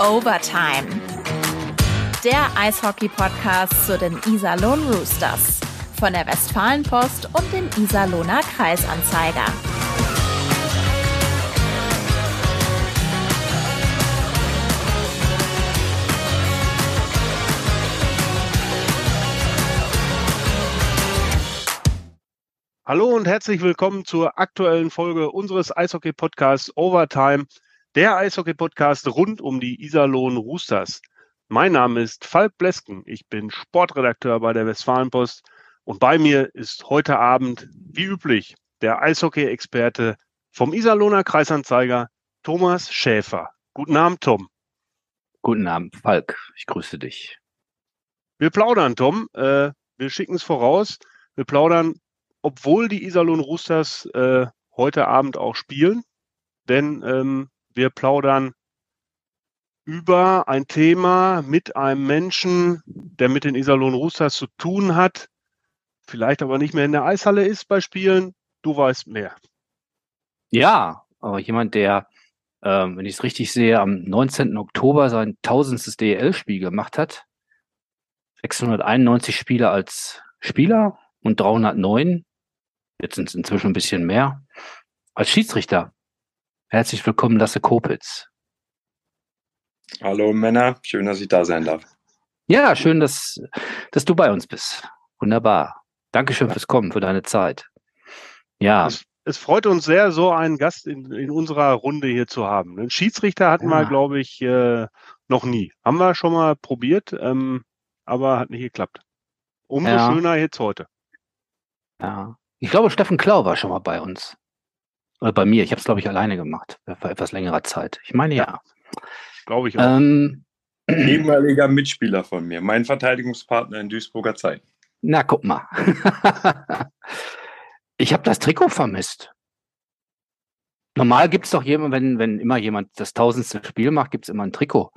Overtime. Der Eishockey-Podcast zu den Iserlohn Roosters. Von der Westfalenpost und dem Iserlohner Kreisanzeiger. Hallo und herzlich willkommen zur aktuellen Folge unseres Eishockey-Podcasts Overtime, der Eishockey-Podcast rund um die Iserlohn Roosters. Mein Name ist Falk Blesken, ich bin Sportredakteur bei der Westfalenpost und bei mir ist heute Abend, wie üblich, der Eishockey-Experte vom Iserlohner Kreisanzeiger, Thomas Schäfer. Guten Abend, Tom. Guten Abend, Falk. Ich grüße dich. Wir plaudern, Tom. Äh, wir schicken es voraus. Wir plaudern obwohl die Iserlohn Roosters äh, heute Abend auch spielen, denn ähm, wir plaudern über ein Thema mit einem Menschen, der mit den Iserlohn Roosters zu tun hat, vielleicht aber nicht mehr in der Eishalle ist bei Spielen. Du weißt mehr. Ja, aber jemand, der, ähm, wenn ich es richtig sehe, am 19. Oktober sein tausendstes DEL-Spiel gemacht hat. 691 Spiele als Spieler und 309 jetzt sind es inzwischen ein bisschen mehr, als Schiedsrichter. Herzlich willkommen, Lasse Kopitz. Hallo Männer, schön, dass ich da sein darf. Ja, schön, dass, dass du bei uns bist. Wunderbar. Dankeschön fürs Kommen, für deine Zeit. Ja. Es, es freut uns sehr, so einen Gast in, in unserer Runde hier zu haben. Einen Schiedsrichter hatten ja. wir, glaube ich, äh, noch nie. Haben wir schon mal probiert, ähm, aber hat nicht geklappt. Umso ja. schöner jetzt heute. Ja. Ich glaube, Steffen Klau war schon mal bei uns. Oder bei mir. Ich habe es, glaube ich, alleine gemacht. Vor etwas längerer Zeit. Ich meine ja. ja. Glaube ich auch. Ähm, Ehemaliger Mitspieler von mir. Mein Verteidigungspartner in Duisburger Zeit. Na, guck mal. ich habe das Trikot vermisst. Normal gibt es doch jemand, wenn, wenn immer jemand das tausendste Spiel macht, gibt es immer ein Trikot.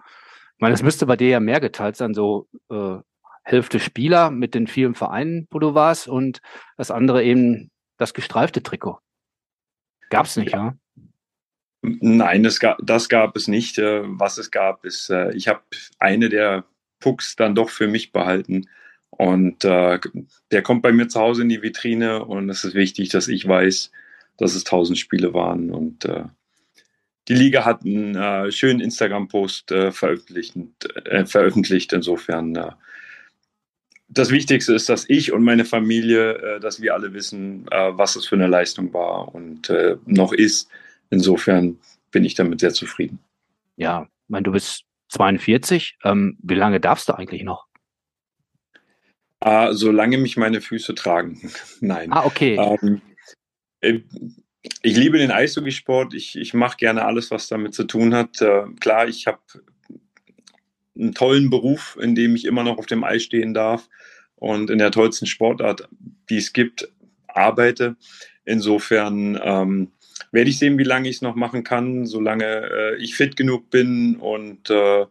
Ich meine, das müsste bei dir ja mehr geteilt sein, so äh, Hälfte Spieler mit den vielen Vereinen, wo du warst, und das andere eben das gestreifte Trikot. Gab es nicht, ja? Nein, das gab, das gab es nicht. Äh, was es gab, ist, äh, ich habe eine der Pucks dann doch für mich behalten. Und äh, der kommt bei mir zu Hause in die Vitrine und es ist wichtig, dass ich weiß, dass es tausend Spiele waren. Und äh, die Liga hat einen äh, schönen Instagram-Post veröffentlicht, veröffentlicht. Insofern das Wichtigste ist, dass ich und meine Familie, äh, dass wir alle wissen, äh, was es für eine Leistung war und äh, noch ist. Insofern bin ich damit sehr zufrieden. Ja, ich meine, du bist 42. Ähm, wie lange darfst du eigentlich noch? Ah, solange mich meine Füße tragen. Nein. Ah, okay. Ähm, äh, ich liebe den Eishockeysport. Ich, ich mache gerne alles, was damit zu tun hat. Klar, ich habe einen tollen Beruf, in dem ich immer noch auf dem Eis stehen darf und in der tollsten Sportart, die es gibt, arbeite. Insofern ähm, werde ich sehen, wie lange ich es noch machen kann, solange äh, ich fit genug bin und äh,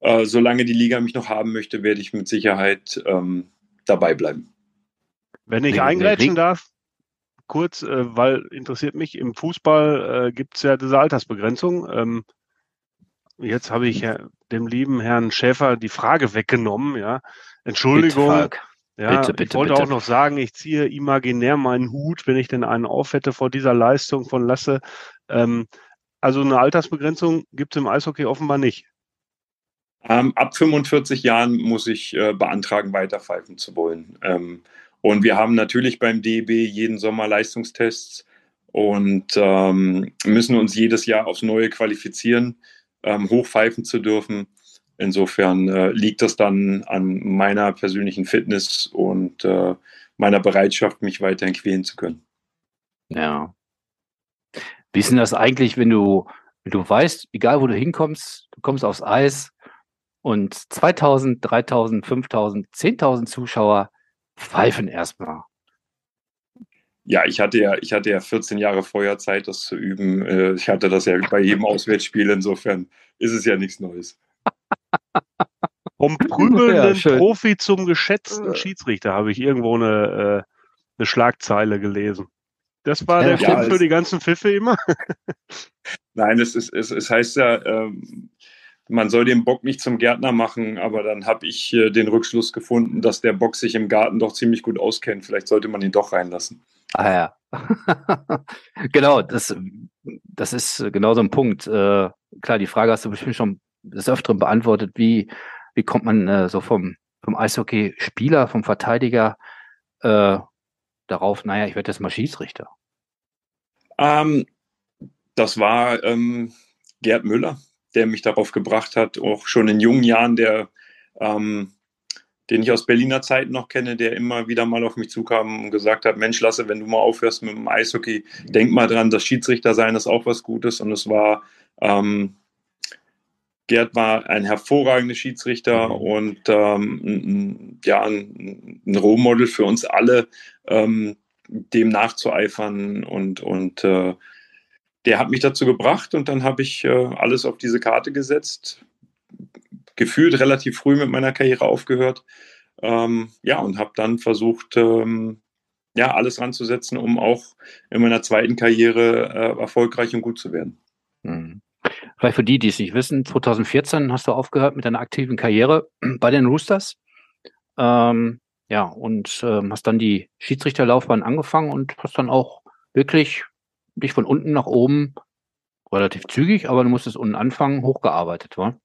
äh, solange die Liga mich noch haben möchte, werde ich mit Sicherheit ähm, dabei bleiben. Wenn ich eingrätschen darf, kurz, äh, weil interessiert mich, im Fußball äh, gibt es ja diese Altersbegrenzung. Ähm, Jetzt habe ich ja dem lieben Herrn Schäfer die Frage weggenommen, ja. Entschuldigung. Bitte, ja, bitte, bitte, ich wollte bitte. auch noch sagen, ich ziehe imaginär meinen Hut, wenn ich denn einen aufhätte vor dieser Leistung von Lasse. Ähm, also eine Altersbegrenzung gibt es im Eishockey offenbar nicht. Ähm, ab 45 Jahren muss ich äh, beantragen, weiterpfeifen zu wollen. Ähm, und wir haben natürlich beim DEB jeden Sommer Leistungstests und ähm, müssen uns jedes Jahr aufs Neue qualifizieren ähm, hochpfeifen zu dürfen. Insofern äh, liegt das dann an meiner persönlichen Fitness und äh, meiner Bereitschaft, mich weiterhin quälen zu können. Ja. Wie ist denn das eigentlich, wenn du, wenn du weißt, egal wo du hinkommst, du kommst aufs Eis und 2000, 3000, 5000, 10.000 Zuschauer pfeifen erstmal ja, ich hatte ja, ich hatte ja 14 Jahre vorher Zeit, das zu üben. Äh, ich hatte das ja bei jedem Auswärtsspiel, insofern ist es ja nichts Neues. Vom prügelnden ja, Profi zum geschätzten Schiedsrichter habe ich irgendwo eine, äh, eine Schlagzeile gelesen. Das war der ja, Tipp für die ganzen Pfiffe immer? Nein, es, ist, es, es heißt ja, ähm, man soll den Bock nicht zum Gärtner machen, aber dann habe ich äh, den Rückschluss gefunden, dass der Bock sich im Garten doch ziemlich gut auskennt. Vielleicht sollte man ihn doch reinlassen. Ah ja. genau, das, das ist genau so ein Punkt. Äh, klar, die Frage hast du bestimmt schon des Öfteren beantwortet, wie, wie kommt man äh, so vom, vom Eishockey-Spieler, vom Verteidiger äh, darauf, naja, ich werde jetzt mal Schiedsrichter? Ähm, das war ähm, Gerd Müller, der mich darauf gebracht hat, auch schon in jungen Jahren, der, ähm, den ich aus Berliner Zeiten noch kenne, der immer wieder mal auf mich zukam und gesagt hat, Mensch, Lasse, wenn du mal aufhörst mit dem Eishockey, denk mal dran, das Schiedsrichter sein ist auch was Gutes. Und es war, ähm, Gerd war ein hervorragender Schiedsrichter mhm. und ähm, ein, ja, ein, ein Rohmodel für uns alle, ähm, dem nachzueifern und, und äh, der hat mich dazu gebracht und dann habe ich äh, alles auf diese Karte gesetzt. Gefühlt relativ früh mit meiner Karriere aufgehört. Ähm, ja, und habe dann versucht, ähm, ja, alles ranzusetzen, um auch in meiner zweiten Karriere äh, erfolgreich und gut zu werden. Mhm. Vielleicht für die, die es nicht wissen, 2014 hast du aufgehört mit deiner aktiven Karriere bei den Roosters. Ähm, ja, und ähm, hast dann die Schiedsrichterlaufbahn angefangen und hast dann auch wirklich dich von unten nach oben relativ zügig, aber du musstest unten anfangen, hochgearbeitet, wa?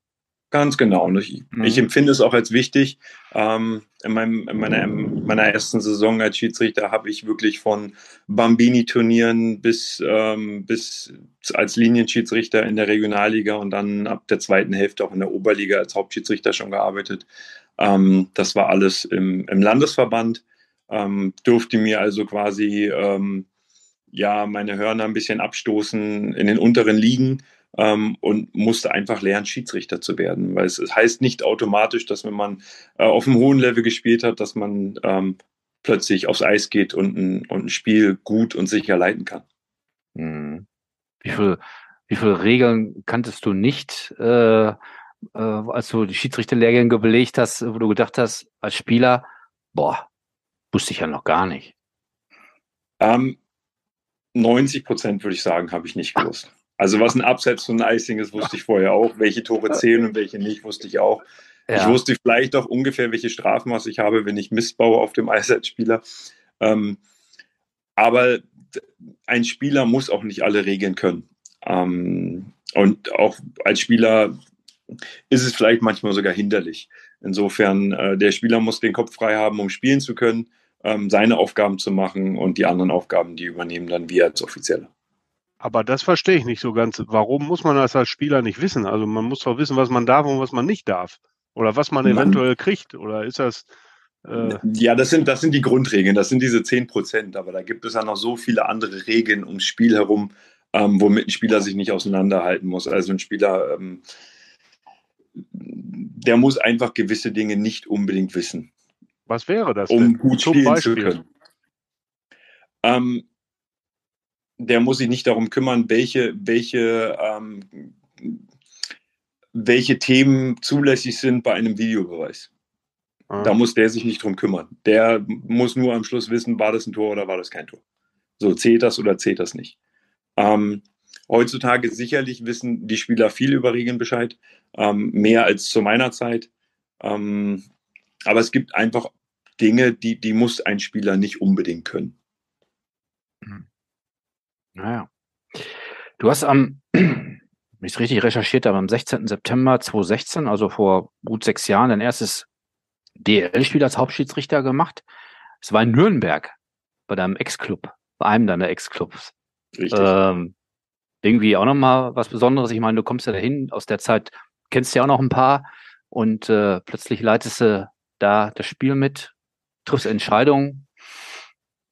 Ganz genau. Und ich, mhm. ich empfinde es auch als wichtig. Ähm, in, meinem, in, meiner, in meiner ersten Saison als Schiedsrichter habe ich wirklich von Bambini-Turnieren bis, ähm, bis als Linienschiedsrichter in der Regionalliga und dann ab der zweiten Hälfte auch in der Oberliga als Hauptschiedsrichter schon gearbeitet. Ähm, das war alles im, im Landesverband. Ähm, durfte mir also quasi ähm, ja meine Hörner ein bisschen abstoßen in den unteren Ligen ähm, und musste einfach lernen, Schiedsrichter zu werden. Weil es, es heißt nicht automatisch, dass wenn man äh, auf einem hohen Level gespielt hat, dass man ähm, plötzlich aufs Eis geht und ein, und ein Spiel gut und sicher leiten kann. Hm. Wie viele wie viel Regeln kanntest du nicht, äh, äh, als du die Schiedsrichterlehrgänge belegt hast, wo du gedacht hast, als Spieler, boah, wusste ich ja noch gar nicht? Ähm, 90 Prozent würde ich sagen, habe ich nicht gewusst. Also was ein Abseits und ein Icing ist, wusste ich vorher auch. Welche Tore zählen und welche nicht, wusste ich auch. Ja. Ich wusste vielleicht auch ungefähr, welche Strafmaß ich habe, wenn ich Mist baue auf dem Eissatzspieler. Ähm, aber ein Spieler muss auch nicht alle Regeln können. Ähm, und auch als Spieler ist es vielleicht manchmal sogar hinderlich. Insofern, äh, der Spieler muss den Kopf frei haben, um spielen zu können ähm, seine Aufgaben zu machen und die anderen Aufgaben, die übernehmen dann wir als Offizielle. Aber das verstehe ich nicht so ganz. Warum muss man das als Spieler nicht wissen? Also man muss doch wissen, was man darf und was man nicht darf. Oder was man eventuell man, kriegt. Oder ist das. Äh ja, das sind, das sind die Grundregeln, das sind diese 10 Prozent. Aber da gibt es ja noch so viele andere Regeln ums Spiel herum, ähm, womit ein Spieler sich nicht auseinanderhalten muss. Also ein Spieler, ähm, der muss einfach gewisse Dinge nicht unbedingt wissen. Was wäre das um denn? gut spielen Beispiel? zu können? Ähm, der muss sich nicht darum kümmern, welche, welche, ähm, welche Themen zulässig sind bei einem Videobeweis. Ah. Da muss der sich nicht drum kümmern. Der muss nur am Schluss wissen, war das ein Tor oder war das kein Tor. So, zählt das oder zählt das nicht. Ähm, heutzutage sicherlich wissen die Spieler viel über Regeln Bescheid, ähm, mehr als zu meiner Zeit. Ähm, aber es gibt einfach Dinge, die, die muss ein Spieler nicht unbedingt können. Hm. Naja. Du hast am, wenn ich es richtig recherchiert habe, am 16. September 2016, also vor gut sechs Jahren, dein erstes DL-Spiel als Hauptschiedsrichter gemacht. Es war in Nürnberg, bei deinem Ex-Club, bei einem deiner Ex-Clubs. Richtig. Ähm, irgendwie auch nochmal was Besonderes. Ich meine, du kommst ja dahin, aus der Zeit kennst du ja auch noch ein paar und äh, plötzlich leitest du da das Spiel mit, triffst Entscheidungen.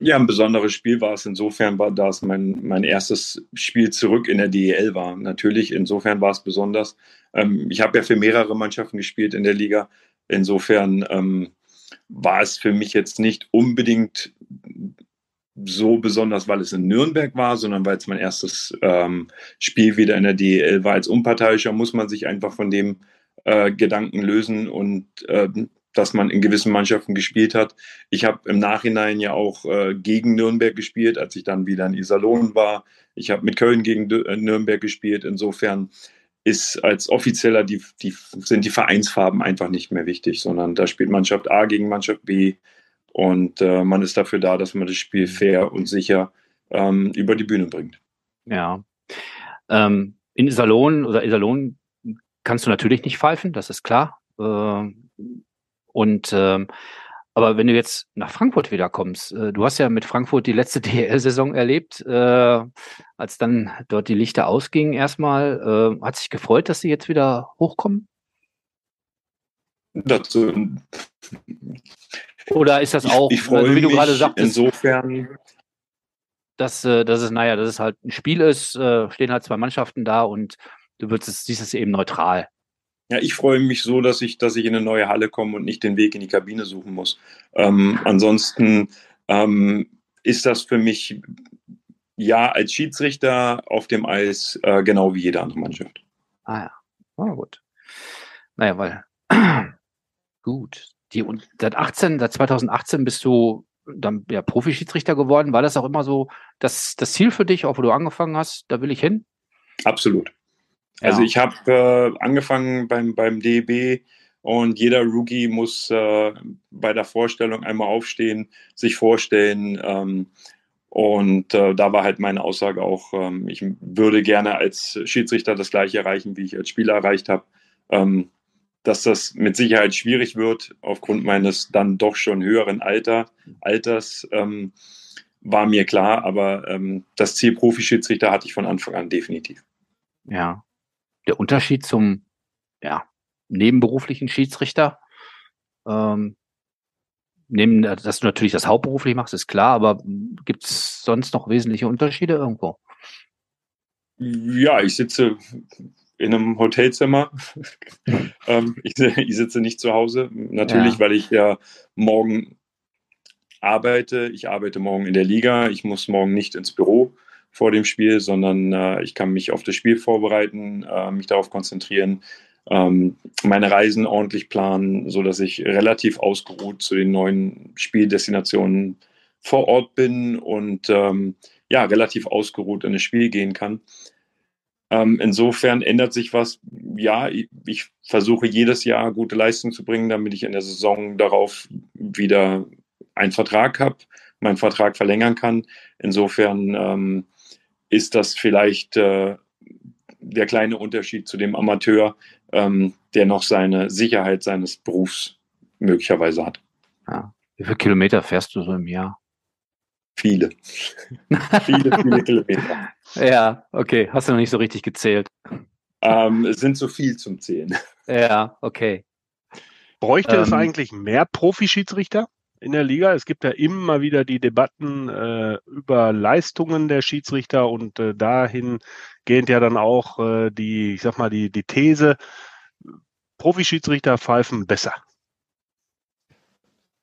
Ja, ein besonderes Spiel war es insofern, war, da es mein, mein erstes Spiel zurück in der DEL war. Natürlich, insofern war es besonders. Ähm, ich habe ja für mehrere Mannschaften gespielt in der Liga. Insofern ähm, war es für mich jetzt nicht unbedingt so besonders, weil es in Nürnberg war, sondern weil es mein erstes ähm, Spiel wieder in der DEL war. Als Unparteiischer muss man sich einfach von dem äh, Gedanken lösen und äh, dass man in gewissen Mannschaften gespielt hat. Ich habe im Nachhinein ja auch äh, gegen Nürnberg gespielt, als ich dann wieder in Iserlohn war. Ich habe mit Köln gegen äh, Nürnberg gespielt. Insofern ist als Offizieller die, die, sind die Vereinsfarben einfach nicht mehr wichtig, sondern da spielt Mannschaft A gegen Mannschaft B und äh, man ist dafür da, dass man das Spiel fair und sicher ähm, über die Bühne bringt. Ja. Ähm, in Iserlohn oder Iserlohn kannst du natürlich nicht pfeifen, das ist klar. Äh, und ähm, aber wenn du jetzt nach Frankfurt wieder kommst, äh, du hast ja mit Frankfurt die letzte DL-Saison erlebt, äh, als dann dort die Lichter ausgingen erstmal. Äh, hat sich gefreut, dass sie jetzt wieder hochkommen? Dazu. Oder ist das auch, ich, ich also, wie du gerade sagtest, insofern, dass, äh, dass es, naja, dass es halt ein Spiel ist, äh, stehen halt zwei Mannschaften da und du würdest es, siehst es eben neutral. Ja, ich freue mich so, dass ich, dass ich in eine neue Halle komme und nicht den Weg in die Kabine suchen muss. Ähm, ansonsten ähm, ist das für mich ja als Schiedsrichter auf dem Eis äh, genau wie jede andere Mannschaft. Ah ja, oh, gut. Naja, weil gut. Die, und seit 18, seit 2018 bist du dann ja Profi-Schiedsrichter geworden. War das auch immer so das, das Ziel für dich, auch wo du angefangen hast, da will ich hin? Absolut. Also ich habe äh, angefangen beim, beim DEB und jeder Rookie muss äh, bei der Vorstellung einmal aufstehen, sich vorstellen. Ähm, und äh, da war halt meine Aussage auch, ähm, ich würde gerne als Schiedsrichter das gleiche erreichen, wie ich als Spieler erreicht habe. Ähm, dass das mit Sicherheit schwierig wird, aufgrund meines dann doch schon höheren Alter, Alters, ähm, war mir klar, aber ähm, das Ziel Profischiedsrichter hatte ich von Anfang an definitiv. Ja, der Unterschied zum ja, nebenberuflichen Schiedsrichter. Ähm, neben, dass du natürlich das hauptberuflich machst, ist klar, aber gibt es sonst noch wesentliche Unterschiede irgendwo? Ja, ich sitze in einem Hotelzimmer. ähm, ich, ich, sitze nicht zu Hause. Natürlich, ja. weil ich ja morgen arbeite. Ich arbeite morgen in der Liga. Ich muss morgen nicht ins Büro vor dem Spiel, sondern äh, ich kann mich auf das Spiel vorbereiten, äh, mich darauf konzentrieren, ähm, meine Reisen ordentlich planen, sodass ich relativ ausgeruht zu den neuen Spieldestinationen vor Ort bin und ähm, ja, relativ ausgeruht in das Spiel gehen kann. Ähm, insofern ändert sich was. Ja, ich, ich, versuche jedes Jahr gute Leistung zu bringen, damit ich in der Saison darauf wieder einen Vertrag habe, meinen Vertrag verlängern kann. Insofern ähm, ist das vielleicht äh, der kleine Unterschied zu dem Amateur, ähm, der noch seine Sicherheit seines Berufs möglicherweise hat. Ja. Wie viele Kilometer fährst du so im Jahr? Viele. viele, viele Kilometer. Ja, okay. Hast du noch nicht so richtig gezählt? Ähm, es sind zu viel zum Zählen. Ja, okay. Bräuchte ähm, es eigentlich mehr Profischiedsrichter? In der Liga. Es gibt ja immer wieder die Debatten äh, über Leistungen der Schiedsrichter und äh, dahingehend ja dann auch äh, die, ich sag mal, die, die These, Profischiedsrichter pfeifen besser.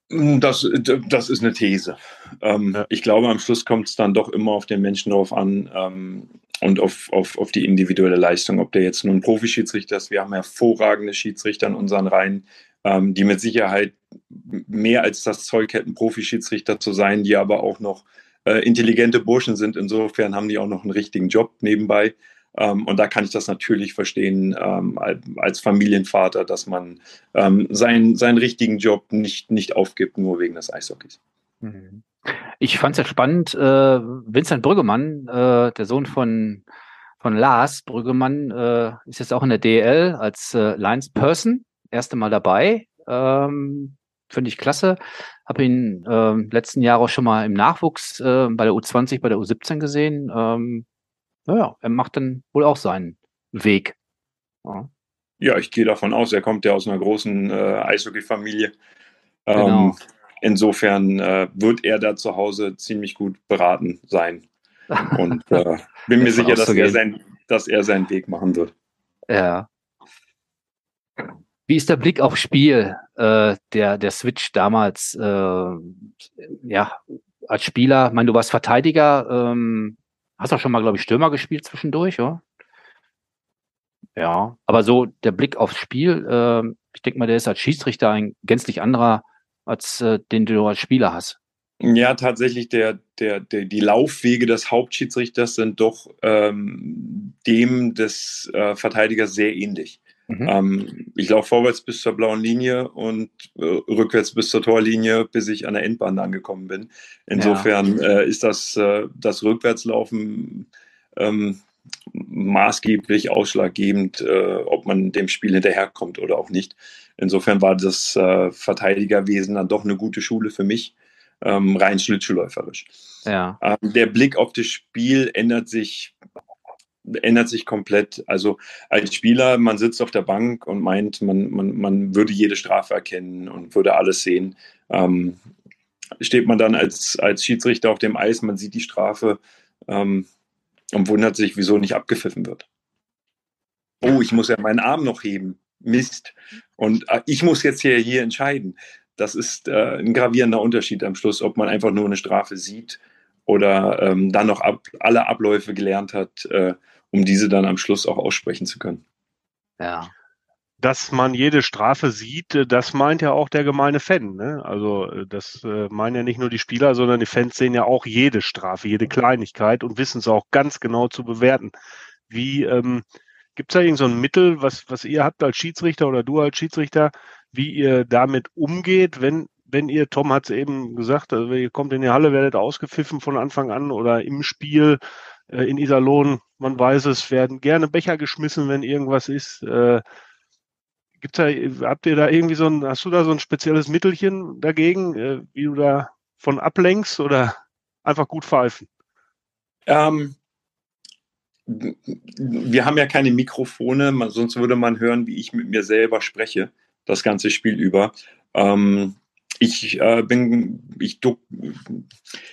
Das, das ist eine These. Ähm, ja. Ich glaube, am Schluss kommt es dann doch immer auf den Menschen drauf an ähm, und auf, auf, auf die individuelle Leistung. Ob der jetzt nun Profischiedsrichter ist, wir haben hervorragende Schiedsrichter in unseren Reihen, ähm, die mit Sicherheit mehr als das Zeug hätten, Profischiedsrichter zu sein, die aber auch noch äh, intelligente Burschen sind. Insofern haben die auch noch einen richtigen Job nebenbei. Ähm, und da kann ich das natürlich verstehen ähm, als Familienvater, dass man ähm, seinen, seinen richtigen Job nicht, nicht aufgibt, nur wegen des Eishockeys. Mhm. Ich fand es ja spannend, äh, Vincent Brüggemann, äh, der Sohn von, von Lars Brüggemann, äh, ist jetzt auch in der DL als äh, Lines Person, erste Mal dabei. Ähm, Finde ich klasse. Habe ihn äh, letzten Jahre auch schon mal im Nachwuchs äh, bei der U20, bei der U17 gesehen. Ähm, naja, er macht dann wohl auch seinen Weg. Ja, ja ich gehe davon aus, er kommt ja aus einer großen äh, Eishockey-Familie. Ähm, genau. Insofern äh, wird er da zu Hause ziemlich gut beraten sein. Und äh, bin mir sicher, dass er, sein, dass er seinen Weg machen wird. Ja. Wie ist der Blick aufs Spiel, äh, der, der Switch damals, äh, ja, als Spieler? Ich meine, du warst Verteidiger, ähm, hast auch schon mal, glaube ich, Stürmer gespielt zwischendurch, oder? Ja, aber so der Blick aufs Spiel, äh, ich denke mal, der ist als Schiedsrichter ein gänzlich anderer, als äh, den du als Spieler hast. Ja, tatsächlich, der, der, der, die Laufwege des Hauptschiedsrichters sind doch ähm, dem des äh, Verteidigers sehr ähnlich. Mhm. Ähm, ich laufe vorwärts bis zur blauen Linie und äh, rückwärts bis zur Torlinie, bis ich an der Endbahn angekommen bin. Insofern ja. äh, ist das, äh, das Rückwärtslaufen ähm, maßgeblich ausschlaggebend, äh, ob man dem Spiel hinterherkommt oder auch nicht. Insofern war das äh, Verteidigerwesen dann doch eine gute Schule für mich ähm, rein schlittschuhläuferisch. Ja. Ähm, der Blick auf das Spiel ändert sich ändert sich komplett. Also als Spieler, man sitzt auf der Bank und meint, man, man, man würde jede Strafe erkennen und würde alles sehen. Ähm, steht man dann als, als Schiedsrichter auf dem Eis, man sieht die Strafe ähm, und wundert sich, wieso nicht abgepfiffen wird. Oh, ich muss ja meinen Arm noch heben. Mist. Und äh, ich muss jetzt hier, hier entscheiden das ist äh, ein gravierender Unterschied am Schluss, ob man einfach nur eine Strafe sieht oder ähm, dann noch ab, alle Abläufe gelernt hat, äh, um diese dann am Schluss auch aussprechen zu können. Ja. Dass man jede Strafe sieht, äh, das meint ja auch der gemeine Fan. Ne? Also äh, das äh, meinen ja nicht nur die Spieler, sondern die Fans sehen ja auch jede Strafe, jede Kleinigkeit und wissen es auch ganz genau zu bewerten. Wie ähm, gibt es da irgend so ein Mittel, was, was ihr habt als Schiedsrichter oder du als Schiedsrichter, wie ihr damit umgeht, wenn, wenn ihr, Tom hat es eben gesagt, also ihr kommt in die Halle, werdet ausgepfiffen von Anfang an oder im Spiel äh, in Iserlohn, man weiß es, werden gerne Becher geschmissen, wenn irgendwas ist. Äh, gibt's da, habt ihr da irgendwie so ein, hast du da so ein spezielles Mittelchen dagegen, äh, wie du da von ablenkst oder einfach gut pfeifen? Ähm, wir haben ja keine Mikrofone, sonst würde man hören, wie ich mit mir selber spreche das ganze Spiel über. Ähm, ich äh, bin, ich,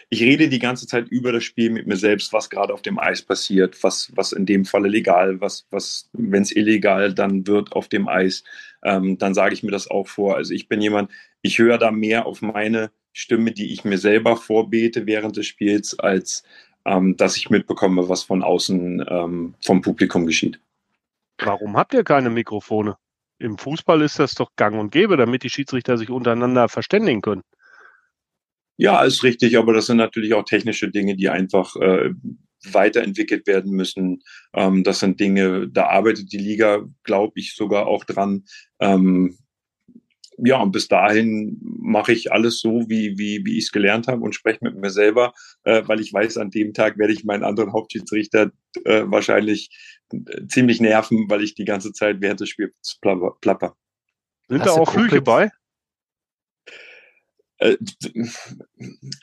ich rede die ganze Zeit über das Spiel mit mir selbst, was gerade auf dem Eis passiert, was, was in dem Falle legal, was, was, wenn es illegal dann wird auf dem Eis, ähm, dann sage ich mir das auch vor. Also ich bin jemand, ich höre da mehr auf meine Stimme, die ich mir selber vorbete während des Spiels, als ähm, dass ich mitbekomme, was von außen ähm, vom Publikum geschieht. Warum habt ihr keine Mikrofone? Im Fußball ist das doch gang und gäbe, damit die Schiedsrichter sich untereinander verständigen können. Ja, ist richtig, aber das sind natürlich auch technische Dinge, die einfach äh, weiterentwickelt werden müssen. Ähm, das sind Dinge, da arbeitet die Liga, glaube ich, sogar auch dran. Ähm, ja, und bis dahin mache ich alles so, wie, wie, wie ich es gelernt habe und spreche mit mir selber, äh, weil ich weiß, an dem Tag werde ich meinen anderen Hauptschiedsrichter äh, wahrscheinlich ziemlich nerven, weil ich die ganze Zeit während des Spiels plapper. Sind Hast da auch Flüche bei? Äh,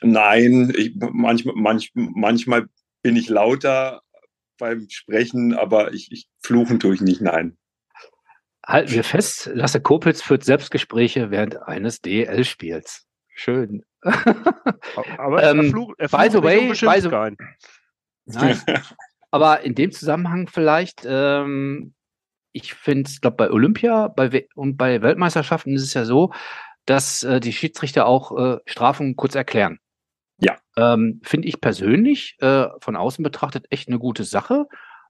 nein, ich, manchmal, manch, manchmal bin ich lauter beim Sprechen, aber ich, ich fluchen tue ich nicht, nein. Halten wir fest, Lasse Kopitz führt Selbstgespräche während eines DL-Spiels. Schön. Aber ähm, er flucht, er by the way, by the, Nein. Aber in dem Zusammenhang vielleicht, ähm, ich finde es, glaube bei Olympia bei und bei Weltmeisterschaften ist es ja so, dass äh, die Schiedsrichter auch äh, Strafen kurz erklären. Ja. Ähm, finde ich persönlich äh, von außen betrachtet echt eine gute Sache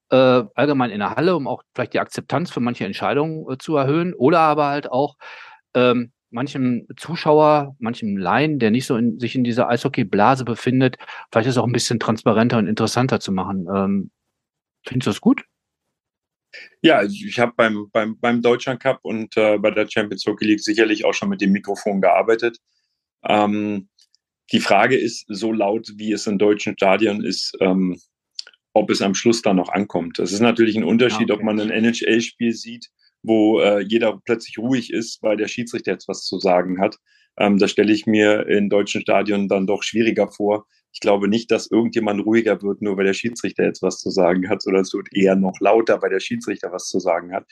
äh, allgemein in der Halle, um auch vielleicht die Akzeptanz für manche Entscheidungen äh, zu erhöhen oder aber halt auch ähm, manchem Zuschauer, manchem Laien, der nicht so in, sich in dieser Eishockey-Blase befindet, vielleicht ist auch ein bisschen transparenter und interessanter zu machen. Ähm, findest du das gut? Ja, ich habe beim, beim, beim Deutschland Cup und äh, bei der Champions Hockey League sicherlich auch schon mit dem Mikrofon gearbeitet. Ähm, die Frage ist, so laut wie es in deutschen Stadien ist, ähm, ob es am Schluss dann noch ankommt. Das ist natürlich ein Unterschied, okay. ob man ein NHL-Spiel sieht, wo äh, jeder plötzlich ruhig ist, weil der Schiedsrichter jetzt was zu sagen hat. Ähm, das stelle ich mir in deutschen Stadien dann doch schwieriger vor. Ich glaube nicht, dass irgendjemand ruhiger wird, nur weil der Schiedsrichter jetzt was zu sagen hat, sondern es wird eher noch lauter, weil der Schiedsrichter was zu sagen hat.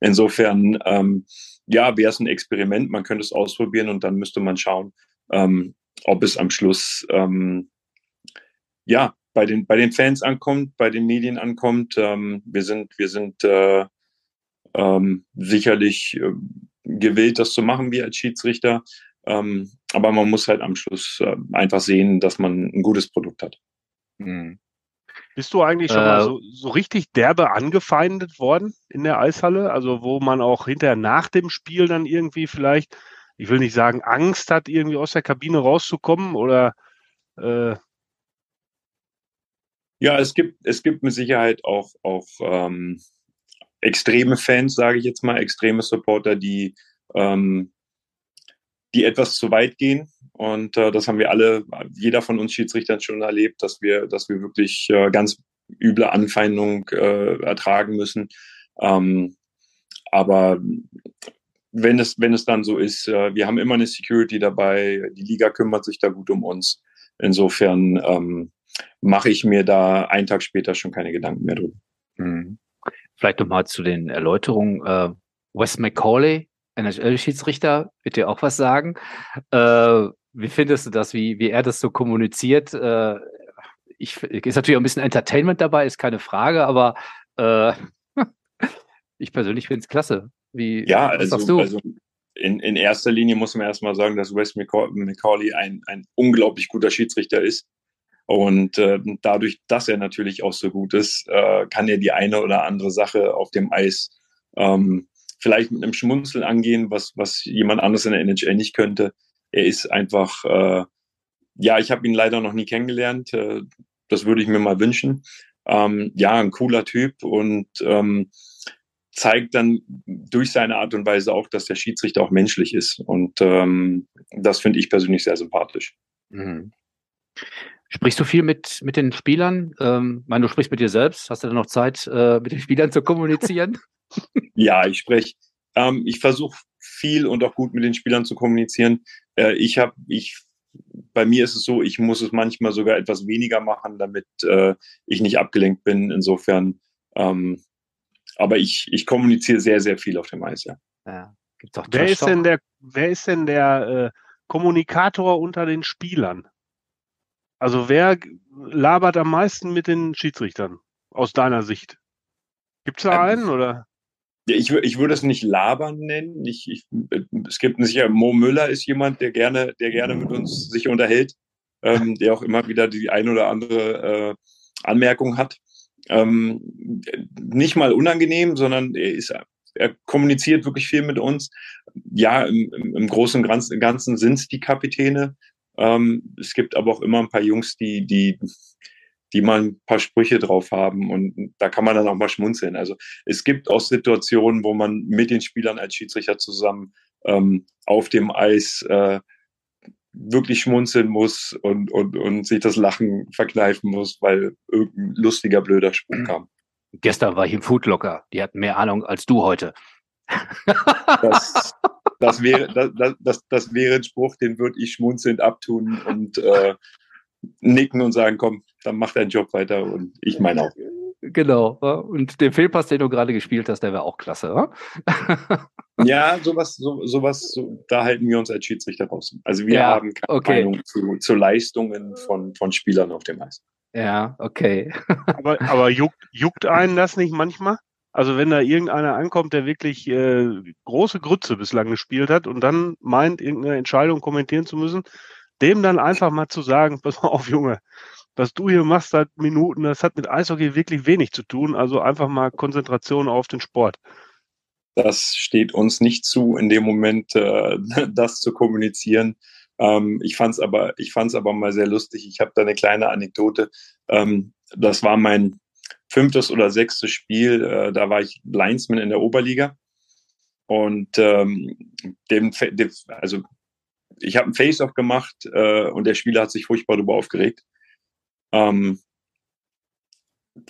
Insofern, ähm, ja, wäre es ein Experiment. Man könnte es ausprobieren und dann müsste man schauen, ähm, ob es am Schluss ähm, ja bei den, bei den Fans ankommt, bei den Medien ankommt. Ähm, wir sind, wir sind äh, ähm, sicherlich äh, gewillt, das zu machen, wie als Schiedsrichter. Ähm, aber man muss halt am Schluss äh, einfach sehen, dass man ein gutes Produkt hat. Hm. Bist du eigentlich schon äh, mal so, so richtig derbe angefeindet worden in der Eishalle? Also wo man auch hinterher nach dem Spiel dann irgendwie vielleicht, ich will nicht sagen, Angst hat, irgendwie aus der Kabine rauszukommen oder Äh, ja, es gibt, es gibt mit Sicherheit auch, auch ähm, extreme Fans, sage ich jetzt mal, extreme Supporter, die, ähm, die etwas zu weit gehen. Und äh, das haben wir alle, jeder von uns Schiedsrichtern schon erlebt, dass wir, dass wir wirklich äh, ganz üble Anfeindung äh, ertragen müssen. Ähm, aber wenn es, wenn es dann so ist, äh, wir haben immer eine Security dabei, die Liga kümmert sich da gut um uns. Insofern ähm, mache ich mir da einen Tag später schon keine Gedanken mehr drüber. Mhm. Vielleicht nochmal zu den Erläuterungen. Äh, Wes McCauley, NHL-Schiedsrichter, wird dir auch was sagen. Äh, wie findest du das, wie, wie er das so kommuniziert? Äh, ich, ist natürlich auch ein bisschen Entertainment dabei, ist keine Frage, aber äh, ich persönlich finde es klasse. Wie, ja, also, also in, in erster Linie muss man erstmal sagen, dass Wes McCauley ein, ein unglaublich guter Schiedsrichter ist. Und äh, dadurch, dass er natürlich auch so gut ist, äh, kann er die eine oder andere Sache auf dem Eis ähm, vielleicht mit einem Schmunzeln angehen, was, was jemand anderes in der NHL nicht könnte. Er ist einfach, äh, ja, ich habe ihn leider noch nie kennengelernt. Äh, das würde ich mir mal wünschen. Ähm, ja, ein cooler Typ und ähm, zeigt dann durch seine Art und Weise auch, dass der Schiedsrichter auch menschlich ist. Und ähm, das finde ich persönlich sehr sympathisch. Mhm. Sprichst du viel mit, mit den Spielern? Ähm, ich meine, du sprichst mit dir selbst. Hast du dann noch Zeit, äh, mit den Spielern zu kommunizieren? ja, ich spreche. Ähm, ich versuche viel und auch gut mit den Spielern zu kommunizieren. Äh, ich habe, ich, bei mir ist es so, ich muss es manchmal sogar etwas weniger machen, damit äh, ich nicht abgelenkt bin. Insofern, ähm, aber ich, ich kommuniziere sehr, sehr viel auf dem Eis, ja. ja. Gibt's auch wer, ist denn der, wer ist denn der äh, Kommunikator unter den Spielern? Also wer labert am meisten mit den Schiedsrichtern aus deiner Sicht? Gibt es da ähm, einen oder? Ja, ich, ich würde es nicht labern nennen. Ich, ich, es gibt sicher, Mo Müller ist jemand, der gerne, der gerne mit uns sich unterhält, ähm, der auch immer wieder die ein oder andere äh, Anmerkung hat. Ähm, nicht mal unangenehm, sondern er ist er kommuniziert wirklich viel mit uns. Ja, im, im Großen und Ganzen sind es die Kapitäne, ähm, es gibt aber auch immer ein paar Jungs, die, die, die mal ein paar Sprüche drauf haben und da kann man dann auch mal schmunzeln. Also es gibt auch Situationen, wo man mit den Spielern als Schiedsrichter zusammen ähm, auf dem Eis äh, wirklich schmunzeln muss und, und, und sich das Lachen verkneifen muss, weil irgendein lustiger, blöder Spruch kam. Gestern war ich im Foodlocker. Die hatten mehr Ahnung als du heute. Das, das wäre, das, das, das wäre ein Spruch, den würde ich schmunzelnd abtun und äh, nicken und sagen, komm, dann mach deinen Job weiter und ich meine auch. Genau. Und den Fehlpass, den du gerade gespielt hast, der wäre auch klasse. Oder? ja, sowas, so, sowas, so, da halten wir uns als Schiedsrichter raus. Also wir ja, haben keine okay. Meinung zu, zu Leistungen von, von Spielern auf dem Eis. Ja, okay. aber aber juckt, juckt einen das nicht manchmal? Also wenn da irgendeiner ankommt, der wirklich äh, große Grütze bislang gespielt hat und dann meint, irgendeine Entscheidung kommentieren zu müssen, dem dann einfach mal zu sagen, pass mal auf, Junge, was du hier machst seit Minuten, das hat mit Eishockey wirklich wenig zu tun. Also einfach mal Konzentration auf den Sport. Das steht uns nicht zu, in dem Moment äh, das zu kommunizieren. Ähm, ich fand es aber, aber mal sehr lustig. Ich habe da eine kleine Anekdote. Ähm, das war mein fünftes oder sechstes Spiel, äh, da war ich Linesman in der Oberliga. Und ähm, dem, also ich habe ein Face-Off gemacht äh, und der Spieler hat sich furchtbar darüber aufgeregt, ähm,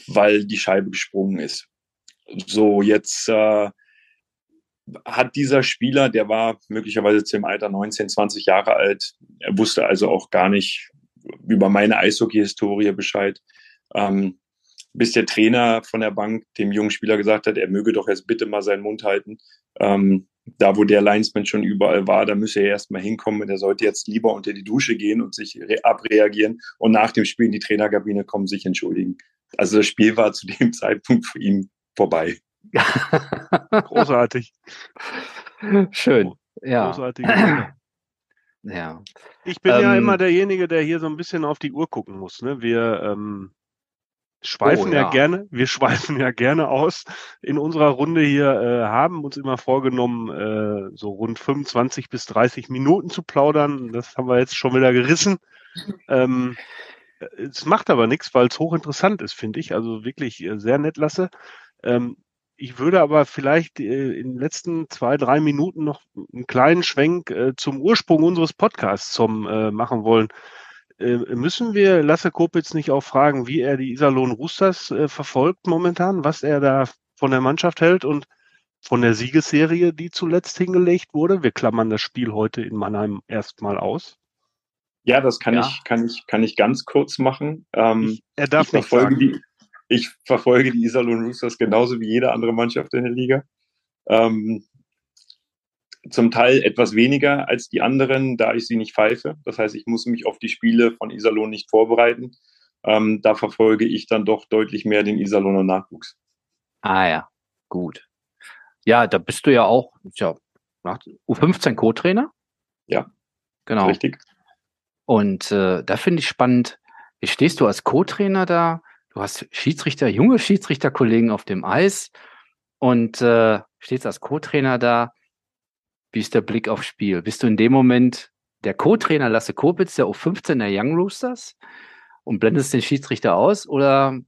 weil die Scheibe gesprungen ist. So, jetzt äh, hat dieser Spieler, der war möglicherweise zu dem Alter 19, 20 Jahre alt, er wusste also auch gar nicht über meine Eishockey-Historie Bescheid. Ähm, bis der Trainer von der Bank dem jungen Spieler gesagt hat, er möge doch jetzt bitte mal seinen Mund halten. Ähm, da, wo der Linesman schon überall war, da müsse er erst mal hinkommen und er sollte jetzt lieber unter die Dusche gehen und sich abreagieren und nach dem Spiel in die Trainerkabine kommen, sich entschuldigen. Also das Spiel war zu dem Zeitpunkt für ihn vorbei. Großartig. Schön. Ja. Großartig. Ja. Ich bin ähm, ja immer derjenige, der hier so ein bisschen auf die Uhr gucken muss. Ne? Wir ähm, schweifen oh, ja. ja. gerne, wir schweifen ja gerne aus. In unserer Runde hier äh, haben uns immer vorgenommen, äh, so rund 25 bis 30 Minuten zu plaudern. Das haben wir jetzt schon wieder gerissen. Ähm, es macht aber nichts, weil es hochinteressant ist, finde ich. Also wirklich äh, sehr nett lasse. Ähm, ich würde aber vielleicht äh, in den letzten zwei, drei Minuten noch einen kleinen Schwenk äh, zum Ursprung unseres Podcasts zum, äh, machen wollen. Äh, müssen wir Lasse Kopitz nicht auch fragen, wie er die Iserlohn Roosters äh, verfolgt momentan, was er da von der Mannschaft hält und von der Siegesserie, die zuletzt hingelegt wurde? Wir klammern das Spiel heute in Mannheim erstmal aus. Ja, das kann ja. ich, kann ich, kann ich ganz kurz machen. Ähm, ich, er darf ich nicht verfolge sagen. Die, ich verfolge die Iserlohn Roosters genauso wie jede andere Mannschaft in der Liga. Ähm, zum Teil etwas weniger als die anderen, da ich sie nicht pfeife. Das heißt, ich muss mich auf die Spiele von Iserlohn nicht vorbereiten. Ähm, da verfolge ich dann doch deutlich mehr den Iserlohner Nachwuchs. Ah ja, gut. Ja, da bist du ja auch ja, U15 Co-Trainer. Ja, genau. Richtig. Und äh, da finde ich spannend, wie stehst du als Co-Trainer da? Du hast Schiedsrichter, junge Schiedsrichterkollegen auf dem Eis und äh, stehst als Co-Trainer da. Wie ist der Blick aufs Spiel? Bist du in dem Moment der Co-Trainer Lasse Kopitz, der U15 der Young Roosters und blendest den Schiedsrichter aus? Oder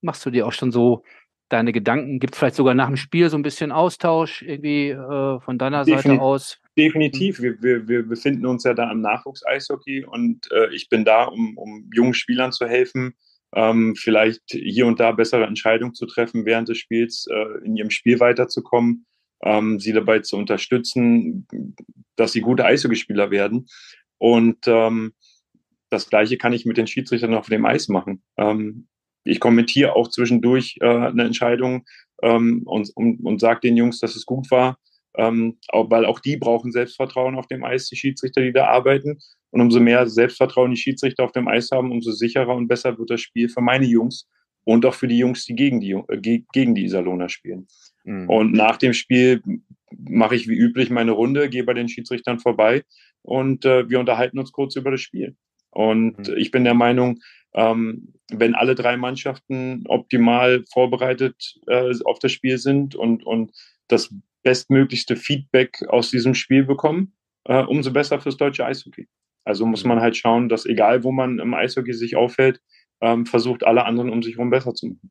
machst du dir auch schon so deine Gedanken? Gibt es vielleicht sogar nach dem Spiel so ein bisschen Austausch irgendwie äh, von deiner Definitiv. Seite aus? Definitiv. Wir, wir, wir befinden uns ja da im Nachwuchs-Eishockey und äh, ich bin da, um, um jungen Spielern zu helfen, ähm, vielleicht hier und da bessere Entscheidungen zu treffen während des Spiels, äh, in ihrem Spiel weiterzukommen, ähm, sie dabei zu unterstützen, dass sie gute Eishockeyspieler werden. Und ähm, das Gleiche kann ich mit den Schiedsrichtern auf dem Eis machen. Ähm, ich kommentiere auch zwischendurch äh, eine Entscheidung ähm, und, und, und sage den Jungs, dass es gut war ähm, weil auch die brauchen Selbstvertrauen auf dem Eis, die Schiedsrichter, die da arbeiten. Und umso mehr Selbstvertrauen die Schiedsrichter auf dem Eis haben, umso sicherer und besser wird das Spiel für meine Jungs und auch für die Jungs, die gegen die, äh, gegen die Iserlohner spielen. Mhm. Und nach dem Spiel mache ich wie üblich meine Runde, gehe bei den Schiedsrichtern vorbei und äh, wir unterhalten uns kurz über das Spiel. Und mhm. ich bin der Meinung, ähm, wenn alle drei Mannschaften optimal vorbereitet äh, auf das Spiel sind und, und das bestmöglichste Feedback aus diesem Spiel bekommen, äh, umso besser fürs deutsche Eishockey. Also muss man halt schauen, dass egal wo man im Eishockey sich aufhält, ähm, versucht alle anderen um sich herum besser zu machen.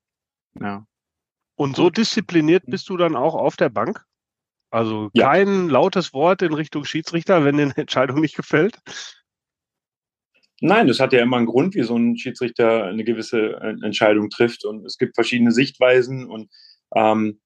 Ja. Und so diszipliniert bist du dann auch auf der Bank? Also kein ja. lautes Wort in Richtung Schiedsrichter, wenn dir eine Entscheidung nicht gefällt? Nein, das hat ja immer einen Grund, wie so ein Schiedsrichter eine gewisse äh, Entscheidung trifft. Und es gibt verschiedene Sichtweisen und ähm,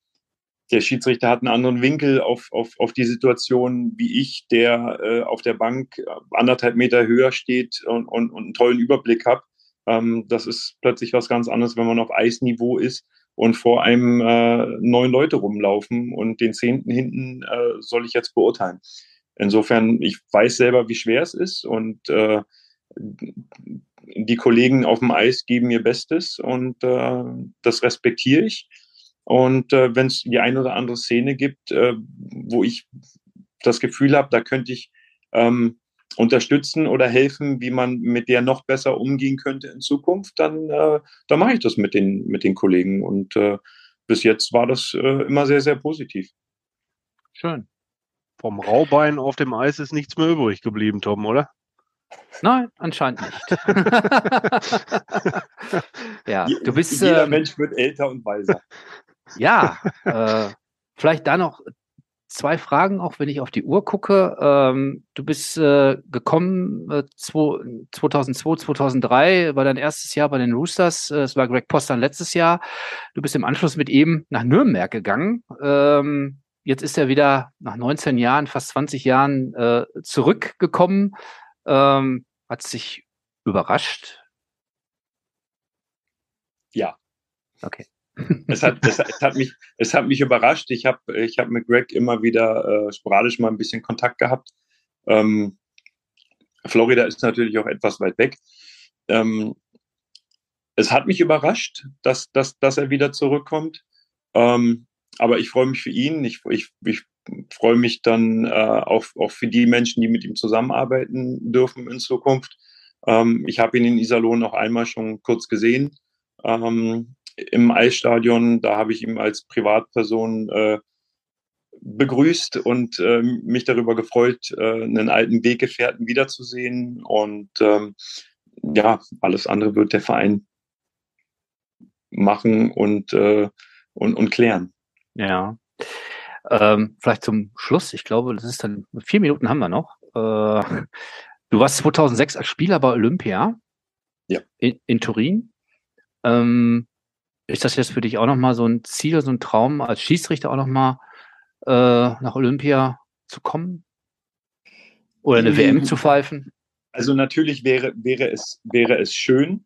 der Schiedsrichter hat einen anderen Winkel auf, auf, auf die Situation wie ich, der äh, auf der Bank anderthalb Meter höher steht und, und, und einen tollen Überblick hat. Ähm, das ist plötzlich was ganz anderes, wenn man auf Eisniveau ist und vor einem äh, neun Leute rumlaufen und den zehnten hinten äh, soll ich jetzt beurteilen. Insofern, ich weiß selber, wie schwer es ist und äh, die Kollegen auf dem Eis geben ihr Bestes und äh, das respektiere ich. Und äh, wenn es die eine oder andere Szene gibt, äh, wo ich das Gefühl habe, da könnte ich ähm, unterstützen oder helfen, wie man mit der noch besser umgehen könnte in Zukunft, dann, äh, dann mache ich das mit den, mit den Kollegen. Und äh, bis jetzt war das äh, immer sehr, sehr positiv. Schön. Vom Raubein auf dem Eis ist nichts mehr übrig geblieben, Tom, oder? Nein, anscheinend nicht. ja, du bist. Jeder ähm, Mensch wird älter und weiser. Ja, äh, vielleicht da noch zwei Fragen, auch wenn ich auf die Uhr gucke. Ähm, du bist äh, gekommen äh, 2002, 2003, war dein erstes Jahr bei den Roosters. Äh, es war Greg Postern letztes Jahr. Du bist im Anschluss mit ihm nach Nürnberg gegangen. Ähm, jetzt ist er wieder nach 19 Jahren, fast 20 Jahren äh, zurückgekommen. Ähm, hat sich überrascht? Ja. Okay es, hat, es, es, hat mich, es hat mich überrascht. Ich habe ich hab mit Greg immer wieder äh, sporadisch mal ein bisschen Kontakt gehabt. Ähm, Florida ist natürlich auch etwas weit weg. Ähm, es hat mich überrascht, dass, dass, dass er wieder zurückkommt. Ähm, aber ich freue mich für ihn. Ich, ich, ich freue mich dann äh, auch, auch für die Menschen, die mit ihm zusammenarbeiten dürfen in Zukunft. Ähm, ich habe ihn in Iserlohn noch einmal schon kurz gesehen. Ähm, im Eisstadion. Da habe ich ihn als Privatperson äh, begrüßt und äh, mich darüber gefreut, äh, einen alten Weggefährten wiederzusehen. Und ähm, ja, alles andere wird der Verein machen und, äh, und, und klären. Ja. Ähm, vielleicht zum Schluss, ich glaube, das ist dann, vier Minuten haben wir noch. Äh, du warst 2006 als Spieler bei Olympia. Ja. In, in Turin. Ähm, ist das jetzt für dich auch nochmal so ein Ziel, so ein Traum, als Schiedsrichter auch nochmal äh, nach Olympia zu kommen? Oder eine WM zu pfeifen? Also natürlich wäre, wäre, es, wäre es schön.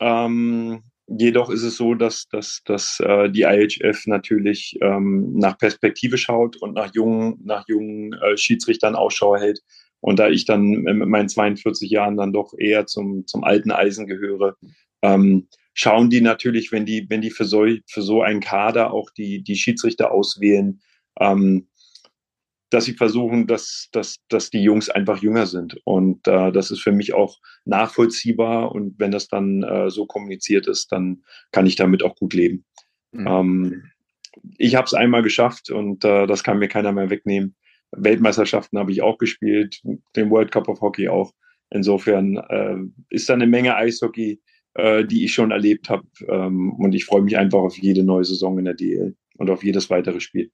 Ähm, jedoch ist es so, dass, dass, dass äh, die IHF natürlich ähm, nach Perspektive schaut und nach jungen, nach jungen äh, Schiedsrichtern Ausschau hält. Und da ich dann mit meinen 42 Jahren dann doch eher zum, zum alten Eisen gehöre, ähm, schauen die natürlich, wenn die, wenn die für so, für so einen Kader auch die, die Schiedsrichter auswählen, ähm, dass sie versuchen, dass, dass, dass die Jungs einfach jünger sind. Und äh, das ist für mich auch nachvollziehbar. Und wenn das dann äh, so kommuniziert ist, dann kann ich damit auch gut leben. Mhm. Ähm, ich habe es einmal geschafft und äh, das kann mir keiner mehr wegnehmen. Weltmeisterschaften habe ich auch gespielt, den World Cup of Hockey auch. Insofern äh, ist da eine Menge Eishockey, äh, die ich schon erlebt habe. Ähm, und ich freue mich einfach auf jede neue Saison in der DL und auf jedes weitere Spiel.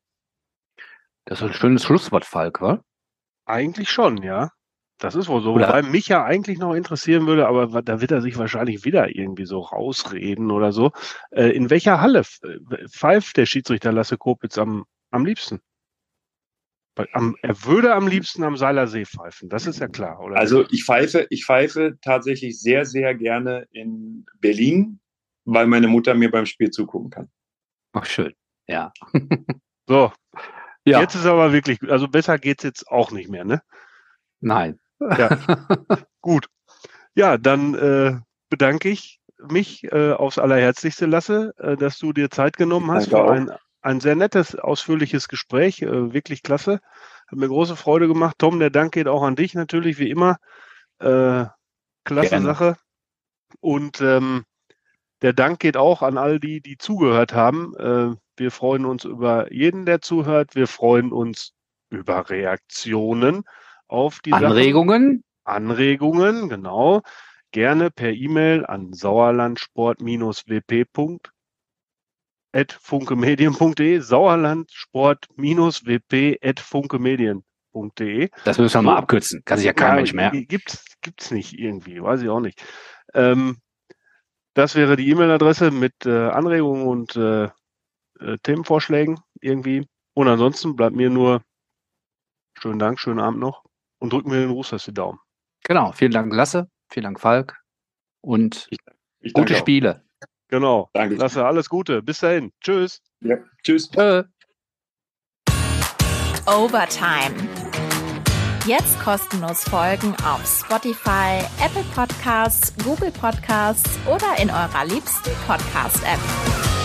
Das ist ein schönes Schlusswort, Falk, wa? Eigentlich schon, ja. Das ist wohl so. Oder? Wobei mich ja eigentlich noch interessieren würde, aber da wird er sich wahrscheinlich wieder irgendwie so rausreden oder so. Äh, in welcher Halle pfeift der Schiedsrichter Lasse Kopitz am, am liebsten? Am, er würde am liebsten am Seiler See pfeifen, das ist ja klar, oder? Also ich pfeife, ich pfeife tatsächlich sehr, sehr gerne in Berlin, weil meine Mutter mir beim Spiel zugucken kann. Ach, schön. Ja. so, ja. Jetzt ist aber wirklich, also besser geht's jetzt auch nicht mehr, ne? Nein. Ja. Gut. Ja, dann äh, bedanke ich mich äh, aufs Allerherzlichste, Lasse, äh, dass du dir Zeit genommen hast für ein, ein sehr nettes, ausführliches Gespräch. Äh, wirklich klasse. Hat mir große Freude gemacht. Tom, der Dank geht auch an dich natürlich, wie immer. Äh, klasse Gerne. Sache. Und ähm, der Dank geht auch an all die, die zugehört haben. Äh, wir freuen uns über jeden, der zuhört. Wir freuen uns über Reaktionen auf die Anregungen. Sachen. Anregungen, genau. Gerne per E-Mail an sauerlandsport-wp funkemedien.de sauerlandsport-wp.funkemedien.de Das müssen wir mal abkürzen. Kann sich ja kein ja, Mensch mehr. Gibt's, gibt's nicht irgendwie, weiß ich auch nicht. Ähm, das wäre die E-Mail-Adresse mit äh, Anregungen und äh, äh, Themenvorschlägen irgendwie. Und ansonsten bleibt mir nur schönen Dank, schönen Abend noch und drücken wir den Roosters die Daumen. Genau, vielen Dank Lasse, vielen Dank Falk und ich, ich gute Spiele. Genau, danke. Lasse, alles Gute. Bis dahin. Tschüss. Ja, tschüss. Tschö. Overtime. Jetzt kostenlos folgen auf Spotify, Apple Podcasts, Google Podcasts oder in eurer liebsten Podcast-App.